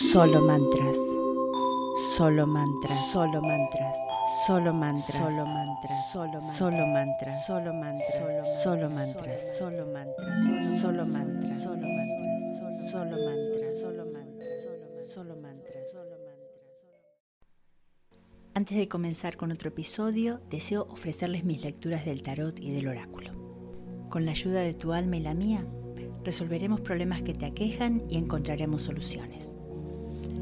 Solo mantras. Solo mantras. Solo mantras. Solo mantras. Solo mantras. Solo solo mantras. Solo mantras. Solo mantras. Solo mantras. Solo mantras. Solo mantras. Solo mantras. Solo mantras. Solo mantras. Antes de comenzar con otro episodio, deseo ofrecerles mis lecturas del tarot y del oráculo. Con la ayuda de tu alma y la mía, resolveremos problemas que te aquejan y encontraremos soluciones.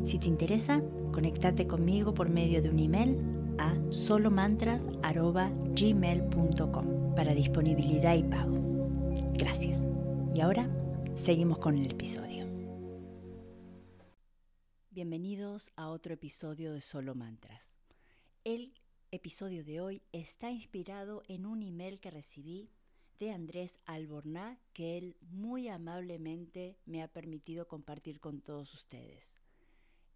Si te interesa, conéctate conmigo por medio de un email a solomantras.gmail.com para disponibilidad y pago. Gracias. Y ahora seguimos con el episodio. Bienvenidos a otro episodio de Solo Mantras. El episodio de hoy está inspirado en un email que recibí de Andrés Alborná que él muy amablemente me ha permitido compartir con todos ustedes.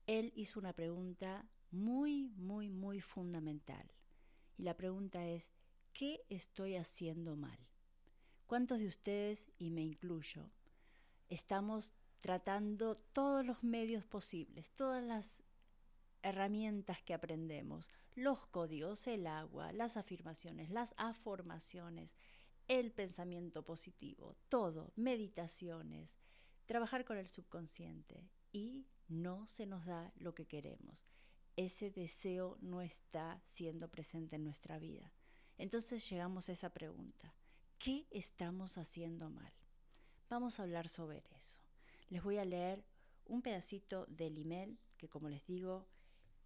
Él hizo una pregunta muy, muy, muy fundamental. Y la pregunta es, ¿qué estoy haciendo mal? ¿Cuántos de ustedes, y me incluyo, estamos tratando todos los medios posibles, todas las herramientas que aprendemos, los códigos, el agua, las afirmaciones, las afirmaciones, el pensamiento positivo, todo, meditaciones, trabajar con el subconsciente y no se nos da lo que queremos. Ese deseo no está siendo presente en nuestra vida. Entonces llegamos a esa pregunta. ¿Qué estamos haciendo mal? Vamos a hablar sobre eso. Les voy a leer un pedacito del email que, como les digo,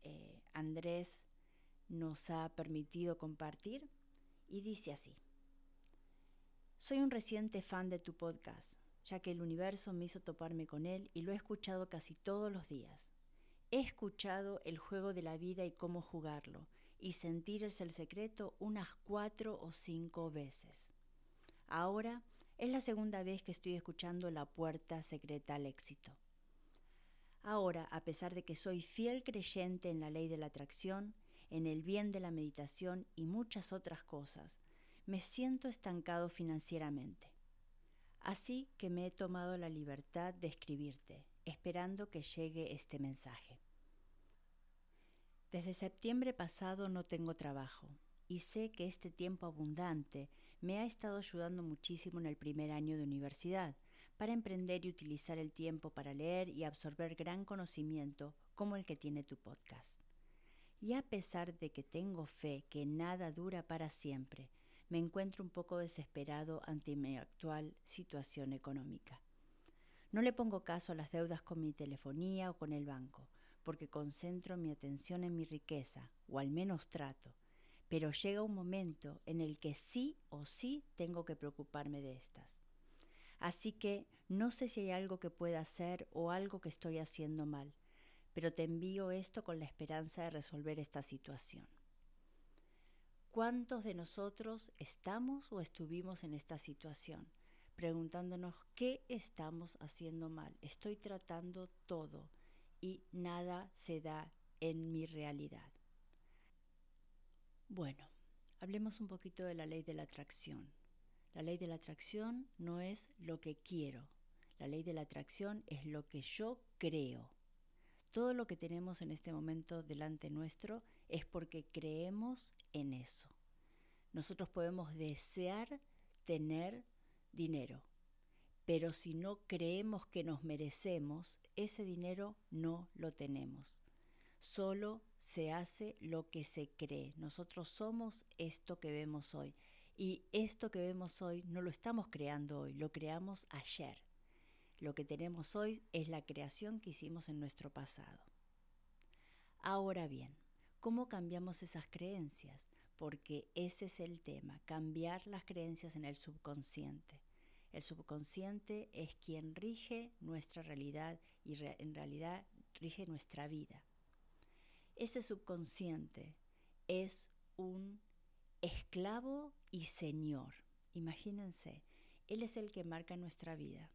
eh, Andrés nos ha permitido compartir y dice así. Soy un reciente fan de tu podcast, ya que el universo me hizo toparme con él y lo he escuchado casi todos los días. He escuchado el juego de la vida y cómo jugarlo, y sentir el secreto unas cuatro o cinco veces. Ahora es la segunda vez que estoy escuchando la puerta secreta al éxito. Ahora, a pesar de que soy fiel creyente en la ley de la atracción, en el bien de la meditación y muchas otras cosas, me siento estancado financieramente. Así que me he tomado la libertad de escribirte, esperando que llegue este mensaje. Desde septiembre pasado no tengo trabajo y sé que este tiempo abundante me ha estado ayudando muchísimo en el primer año de universidad para emprender y utilizar el tiempo para leer y absorber gran conocimiento como el que tiene tu podcast. Y a pesar de que tengo fe que nada dura para siempre, me encuentro un poco desesperado ante mi actual situación económica. No le pongo caso a las deudas con mi telefonía o con el banco, porque concentro mi atención en mi riqueza, o al menos trato, pero llega un momento en el que sí o sí tengo que preocuparme de estas. Así que no sé si hay algo que pueda hacer o algo que estoy haciendo mal, pero te envío esto con la esperanza de resolver esta situación. ¿Cuántos de nosotros estamos o estuvimos en esta situación? Preguntándonos qué estamos haciendo mal. Estoy tratando todo y nada se da en mi realidad. Bueno, hablemos un poquito de la ley de la atracción. La ley de la atracción no es lo que quiero. La ley de la atracción es lo que yo creo. Todo lo que tenemos en este momento delante nuestro es porque creemos en eso. Nosotros podemos desear tener dinero, pero si no creemos que nos merecemos, ese dinero no lo tenemos. Solo se hace lo que se cree. Nosotros somos esto que vemos hoy. Y esto que vemos hoy no lo estamos creando hoy, lo creamos ayer. Lo que tenemos hoy es la creación que hicimos en nuestro pasado. Ahora bien, ¿Cómo cambiamos esas creencias? Porque ese es el tema, cambiar las creencias en el subconsciente. El subconsciente es quien rige nuestra realidad y en realidad rige nuestra vida. Ese subconsciente es un esclavo y señor. Imagínense, Él es el que marca nuestra vida.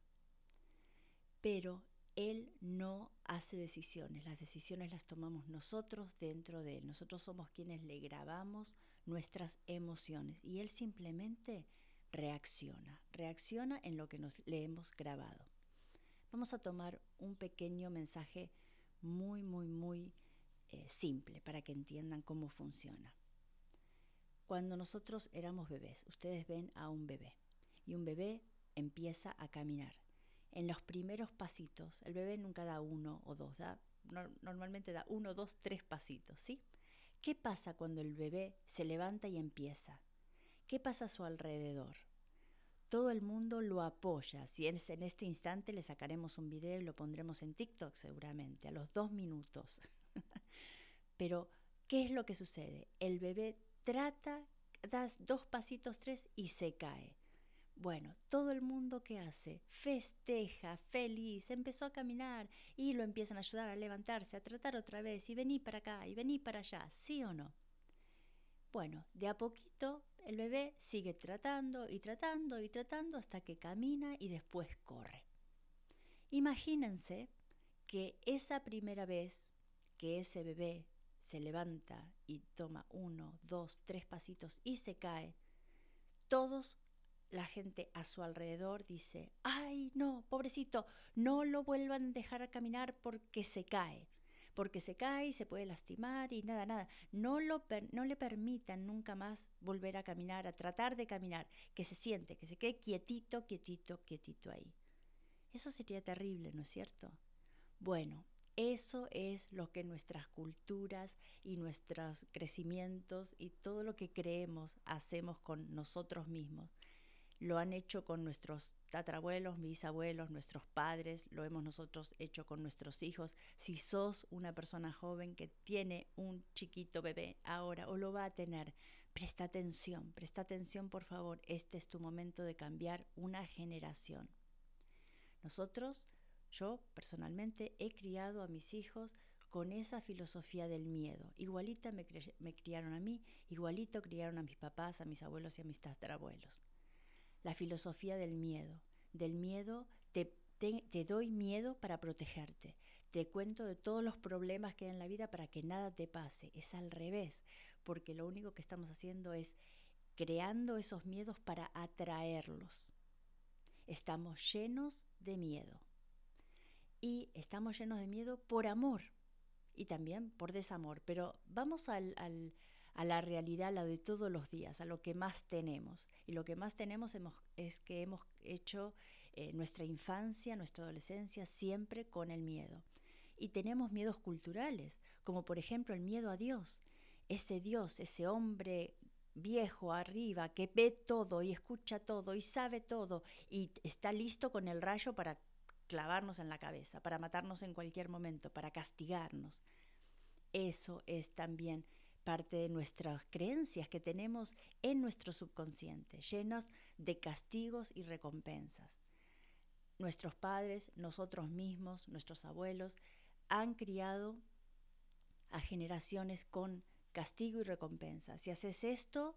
Pero él no hace decisiones, las decisiones las tomamos nosotros dentro de Él. Nosotros somos quienes le grabamos nuestras emociones y Él simplemente reacciona, reacciona en lo que nos, le hemos grabado. Vamos a tomar un pequeño mensaje muy, muy, muy eh, simple para que entiendan cómo funciona. Cuando nosotros éramos bebés, ustedes ven a un bebé y un bebé empieza a caminar. En los primeros pasitos, el bebé nunca da uno o dos, normalmente da uno, dos, tres pasitos, ¿sí? ¿Qué pasa cuando el bebé se levanta y empieza? ¿Qué pasa a su alrededor? Todo el mundo lo apoya. Si en este instante, le sacaremos un video y lo pondremos en TikTok seguramente, a los dos minutos. Pero, ¿qué es lo que sucede? El bebé trata, das dos pasitos, tres y se cae. Bueno, todo el mundo que hace festeja, feliz, empezó a caminar y lo empiezan a ayudar a levantarse, a tratar otra vez y vení para acá y vení para allá, ¿sí o no? Bueno, de a poquito el bebé sigue tratando y tratando y tratando hasta que camina y después corre. Imagínense que esa primera vez que ese bebé se levanta y toma uno, dos, tres pasitos y se cae, todos la gente a su alrededor dice, ay, no, pobrecito, no lo vuelvan a dejar caminar porque se cae, porque se cae y se puede lastimar y nada, nada. No, lo no le permitan nunca más volver a caminar, a tratar de caminar, que se siente, que se quede quietito, quietito, quietito ahí. Eso sería terrible, ¿no es cierto? Bueno, eso es lo que nuestras culturas y nuestros crecimientos y todo lo que creemos hacemos con nosotros mismos lo han hecho con nuestros tatarabuelos, bisabuelos, nuestros padres, lo hemos nosotros hecho con nuestros hijos. Si sos una persona joven que tiene un chiquito bebé ahora o lo va a tener, presta atención, presta atención por favor, este es tu momento de cambiar una generación. Nosotros, yo personalmente, he criado a mis hijos con esa filosofía del miedo. Igualita me, criaron a mí, igualito criaron a mis papás, a mis abuelos y a mis tatarabuelos la filosofía del miedo. Del miedo te, te, doy miedo para protegerte. Te cuento de todos los problemas que hay en la vida para que nada te pase. Es al revés, porque lo único que estamos haciendo es creando esos miedos para atraerlos. Estamos llenos de miedo. Y estamos llenos de miedo por amor y también por desamor. Pero vamos al, al, a la realidad, a la de todos los días, a lo que más tenemos. Y lo que más tenemos es que hemos hecho eh, nuestra infancia, nuestra adolescencia siempre con el miedo. Y tenemos miedos culturales, como por ejemplo el miedo a Dios. Ese Dios, ese hombre viejo arriba que ve todo y escucha todo y sabe todo y está listo con el rayo para clavarnos en la cabeza, para matarnos en cualquier momento, para castigarnos. Eso es también parte de nuestras creencias que tenemos en nuestro subconsciente, llenos de castigos y recompensas. Nuestros padres, nosotros mismos, nuestros abuelos, han criado a generaciones con castigo y recompensa. Si haces esto,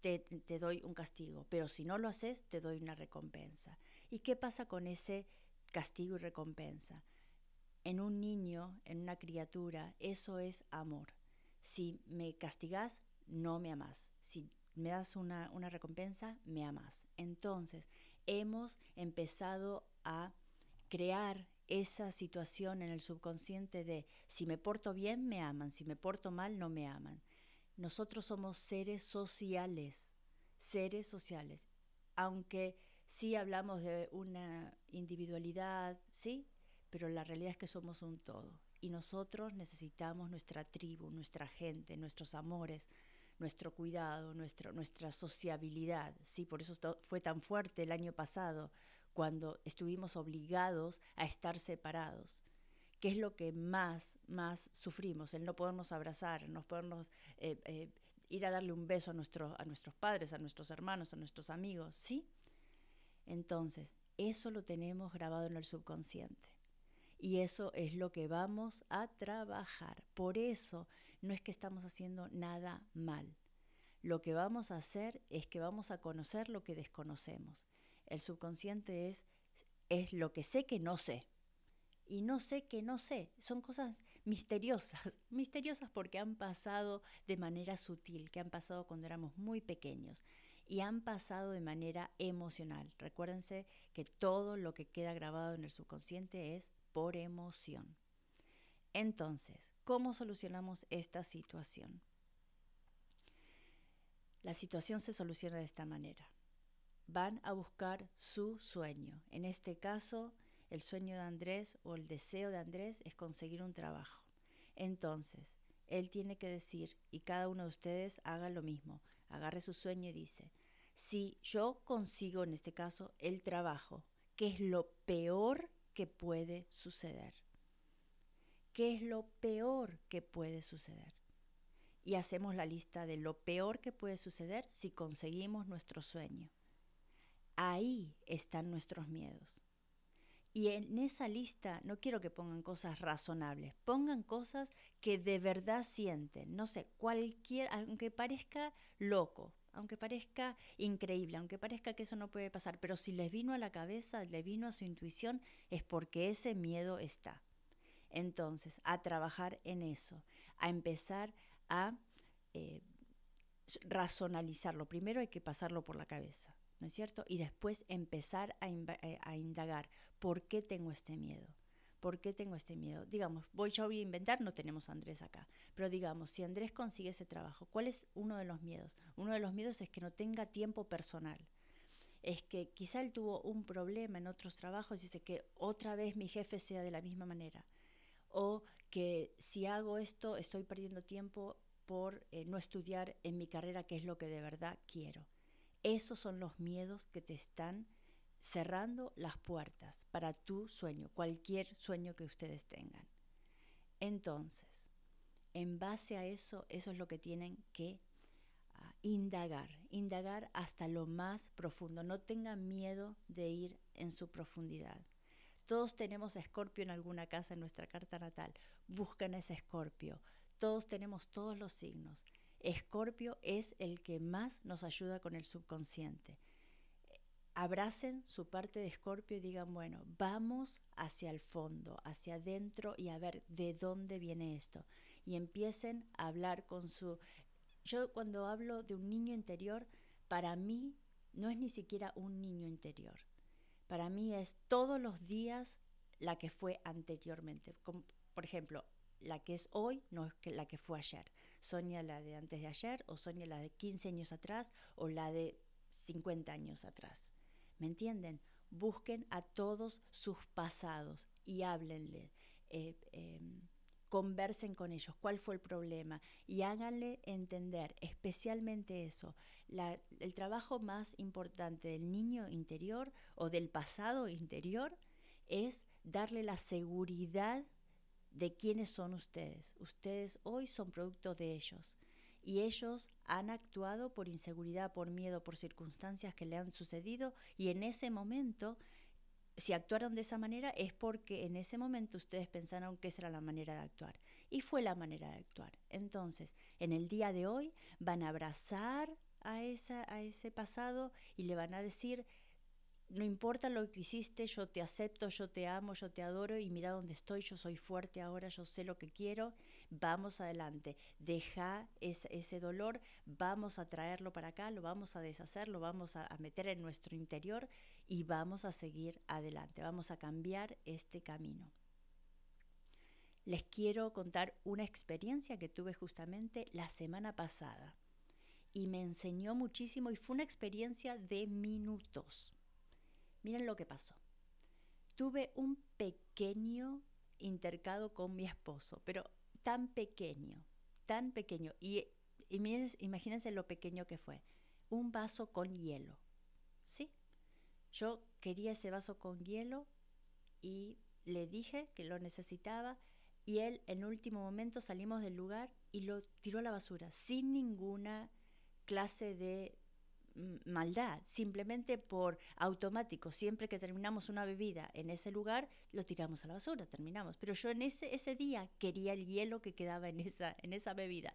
te, te, doy un castigo, pero si no lo haces, te doy una recompensa. ¿Y qué pasa con ese castigo y recompensa? En un niño, en una criatura, eso es amor. Si me castigas, no me amas. Si me das una, una recompensa, me amas. Entonces, hemos empezado a crear esa situación en el subconsciente de si me porto bien, me aman, si me porto mal, no me aman. Nosotros somos seres sociales, seres sociales. Aunque sí hablamos de una individualidad, sí, pero la realidad es que somos un todo y nosotros necesitamos nuestra tribu, nuestra gente, nuestros amores, nuestro cuidado, nuestro, nuestra sociabilidad. Sí, por eso fue tan fuerte el año pasado, cuando estuvimos obligados a estar separados. ¿Qué es lo que más, más sufrimos? El no podernos abrazar, el no podernos eh, eh, ir a darle un beso a, nuestro, a nuestros padres, a nuestros hermanos, a nuestros amigos, ¿sí? Entonces, eso lo tenemos grabado en el subconsciente. Y eso es lo que vamos a trabajar. Por eso no es que estamos haciendo nada mal. Lo que vamos a hacer es que vamos a conocer lo que desconocemos. El subconsciente es, es lo que sé que no sé. Y no sé que no sé. Son cosas misteriosas. Misteriosas porque han pasado de manera sutil, que han pasado cuando éramos muy pequeños y han pasado de manera emocional. Recuérdense que todo lo que queda grabado en el subconsciente es por emoción. Entonces, ¿cómo solucionamos esta situación? La situación se soluciona de esta manera. Van a buscar su sueño. En este caso, el sueño de Andrés o el deseo de Andrés es conseguir un trabajo. Entonces, él tiene que decir, y cada uno de ustedes haga lo mismo, agarre su sueño y dice, si yo consigo en este caso el trabajo, ¿qué es lo peor que puede suceder? ¿Qué es lo peor que puede suceder? Y hacemos la lista de lo peor que puede suceder si conseguimos nuestro sueño. Ahí están nuestros miedos. Y en esa lista no quiero que pongan cosas razonables, pongan cosas que de verdad sienten. No sé, cualquier, aunque parezca loco, aunque parezca increíble, aunque parezca que eso no puede pasar, pero si les vino a la cabeza, les vino a su intuición, es porque ese miedo está. Entonces, a trabajar en eso, a empezar a eh, razonalizarlo. Primero hay que pasarlo por la cabeza, ¿no es cierto? Y después empezar a, eh, a indagar por qué tengo este miedo. ¿Por qué tengo este miedo? Digamos, voy yo voy a inventar, no tenemos a Andrés acá, pero digamos, si Andrés consigue ese trabajo, ¿cuál es uno de los miedos? Uno de los miedos es que no tenga tiempo personal. Es que quizá él tuvo un problema en otros trabajos y dice que otra vez mi jefe sea de la misma manera. O que si hago esto estoy perdiendo tiempo por eh, no estudiar en mi carrera, que es lo que de verdad quiero. Esos son los miedos que te están cerrando las puertas para tu sueño, cualquier sueño que ustedes tengan. Entonces, en base a eso, eso es lo que tienen que ah, indagar, indagar hasta lo más profundo. No tengan miedo de ir en su profundidad. Todos tenemos escorpio en alguna casa en nuestra carta natal. Buscan ese escorpio. Todos tenemos todos los signos. Escorpio es el que más nos ayuda con el subconsciente abracen su parte de escorpio y digan, bueno, vamos hacia el fondo, hacia adentro y a ver de dónde viene esto. Y empiecen a hablar con su... Yo cuando hablo de un niño interior, para mí no es ni siquiera un niño interior. Para mí es todos los días la que fue anteriormente. por ejemplo, la que es hoy no es la que fue ayer. Sonia la de antes de ayer, o Sonia la de 15 años atrás, o la de 50 años atrás. ¿Me entienden? Busquen a todos sus pasados y háblenle. Eh, em, conversen con ellos, cuál fue el problema y háganle entender, especialmente eso, el trabajo más importante del niño interior o del pasado interior es darle la seguridad de quiénes son ustedes. Ustedes hoy son producto de ellos y ellos han actuado por inseguridad, por miedo, por circunstancias que le han sucedido y en ese momento, si actuaron de esa manera es porque en ese momento ustedes pensaron que esa era la manera de actuar y fue la manera de actuar. Entonces, en el día de hoy van a abrazar a, esa, a ese pasado y le van a decir, no importa lo que hiciste, yo te acepto, yo te amo, yo te adoro y mira dónde estoy, yo soy fuerte ahora, yo sé lo que quiero, vamos adelante, deja ese, dolor, vamos a traerlo para acá, lo vamos a deshacer, lo vamos a, a meter en nuestro interior y vamos a seguir adelante, vamos a cambiar este camino. Les quiero contar una experiencia que tuve justamente la semana pasada y me enseñó muchísimo y fue una experiencia de minutos Miren lo que pasó. Tuve un pequeño intercado con mi esposo, pero tan pequeño, tan pequeño. Y, imagínense lo pequeño que fue. Un vaso con hielo. ¿Sí? Yo quería ese vaso con hielo y le dije que lo necesitaba y él en último momento salimos del lugar y lo tiró a la basura sin ninguna clase de maldad, simplemente por automático, siempre que terminamos una bebida en ese lugar, lo tiramos a la basura, terminamos. Pero yo en ese, ese día quería el hielo que quedaba en esa, en esa bebida.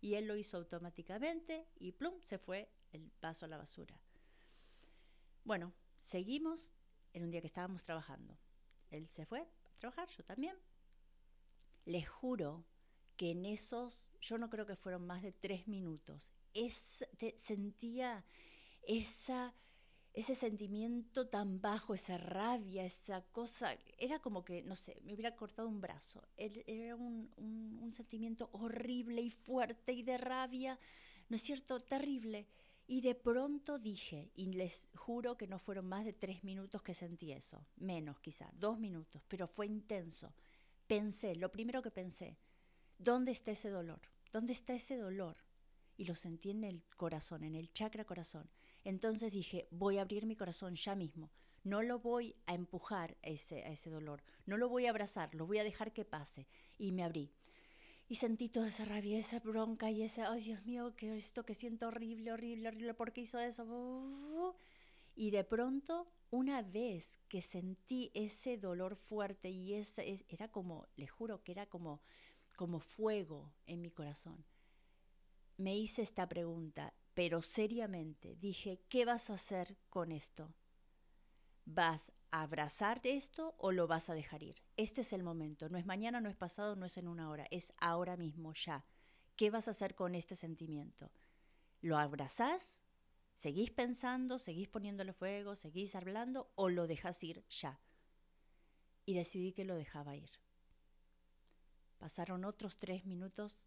Y él lo hizo automáticamente y plum, se fue el vaso a la basura. Bueno, seguimos en un día que estábamos trabajando. Él se fue a trabajar, yo también. Les juro que en esos, yo no creo que fueron más de tres minutos, sentía ese sentimiento tan bajo, esa rabia, esa cosa, era como que, no sé, me hubiera cortado un brazo. Era un, un, sentimiento horrible y fuerte y de rabia, ¿no es cierto? Terrible. Y de pronto dije, y les juro que no fueron más de tres minutos que sentí eso, menos quizá, dos minutos, pero fue intenso. Pensé, lo primero que pensé, ¿dónde está ese dolor? ¿Dónde está ese dolor? Y lo sentí en el corazón, en el chakra corazón. Entonces dije, voy a abrir mi corazón ya mismo. No lo voy a empujar a ese, a ese dolor, no lo voy a abrazar, lo voy a dejar que pase. Y me abrí. Y sentí toda esa rabia, esa bronca y ese, ay Dios mío, que esto que siento horrible, horrible, horrible, ¿por qué hizo eso? Y de pronto, una vez que sentí ese dolor fuerte y ese, era como, les juro que era como, como fuego en mi corazón, me hice esta pregunta, pero seriamente dije, ¿qué vas a hacer con esto? ¿Vas a abrazarte esto o lo vas a dejar ir? Este es el momento, no es mañana, no es pasado, no es en una hora, es ahora mismo, ya. ¿Qué vas a hacer con este sentimiento? ¿Lo abrazás? ¿Seguís pensando, seguís poniéndole fuego, seguís hablando o lo dejas ir ya? Y decidí que lo dejaba ir. Pasaron otros tres minutos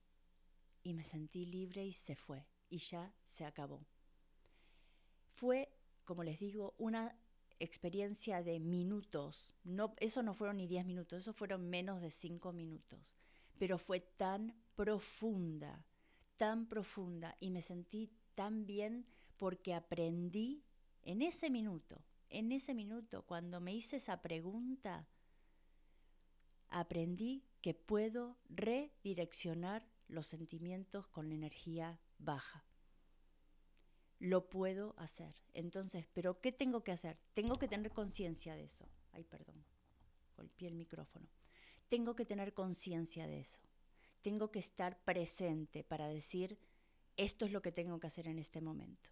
y me sentí libre y se fue y ya se acabó. Fue, como les digo, una experiencia de minutos. No, eso no fueron ni diez minutos, eso fueron menos de cinco minutos. Pero fue tan profunda, tan profunda y me sentí tan bien porque aprendí en ese minuto, en ese minuto, cuando me hice esa pregunta, aprendí que puedo redireccionar los sentimientos con la energía baja. Lo puedo hacer. Entonces, ¿pero qué tengo que hacer? Tengo que tener conciencia de eso. Ay, perdón, golpeé el micrófono. Tengo que tener conciencia de eso. Tengo que estar presente para decir, esto es lo que tengo que hacer en este momento.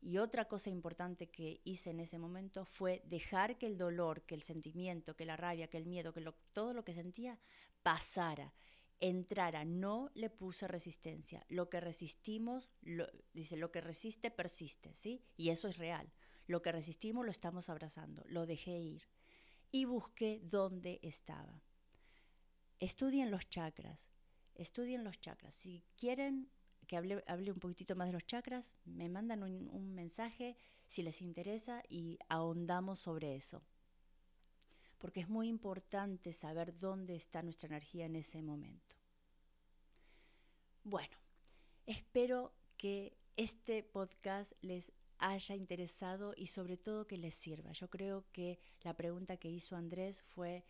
Y otra cosa importante que hice en ese momento fue dejar que el dolor, que el sentimiento, que la rabia, que el miedo, que todo lo que sentía pasara entrara, no le puse resistencia. Lo que resistimos, dice, lo que resiste persiste, ¿sí? Y eso es real. Lo que resistimos lo estamos abrazando, lo dejé ir y busqué dónde estaba. Estudien los chakras, estudien los chakras. Si quieren que hable, hable un poquitito más de los chakras, me mandan un, un mensaje si les interesa y ahondamos sobre eso porque es muy importante saber dónde está nuestra energía en ese momento. Bueno, espero que este podcast les haya interesado y sobre todo que les sirva. Yo creo que la pregunta que hizo Andrés fue,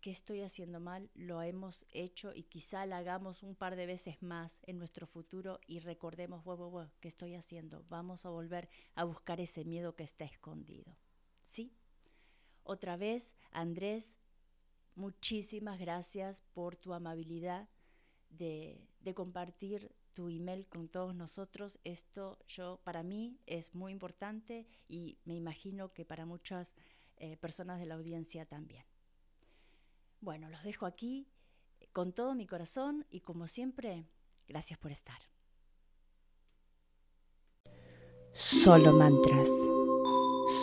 ¿qué estoy haciendo mal? Lo hemos hecho y quizá la hagamos un par de veces más en nuestro futuro y recordemos, wow, ¿qué estoy haciendo? Vamos a volver a buscar ese miedo que está escondido. ¿Sí? Otra vez, Andrés, muchísimas gracias por tu amabilidad de, compartir tu email con todos nosotros. Esto yo para mí es muy importante y me imagino que para muchas eh, personas de la audiencia también. Bueno, los dejo aquí con todo mi corazón y como siempre, gracias por estar. Solo mantras. Solo mantras,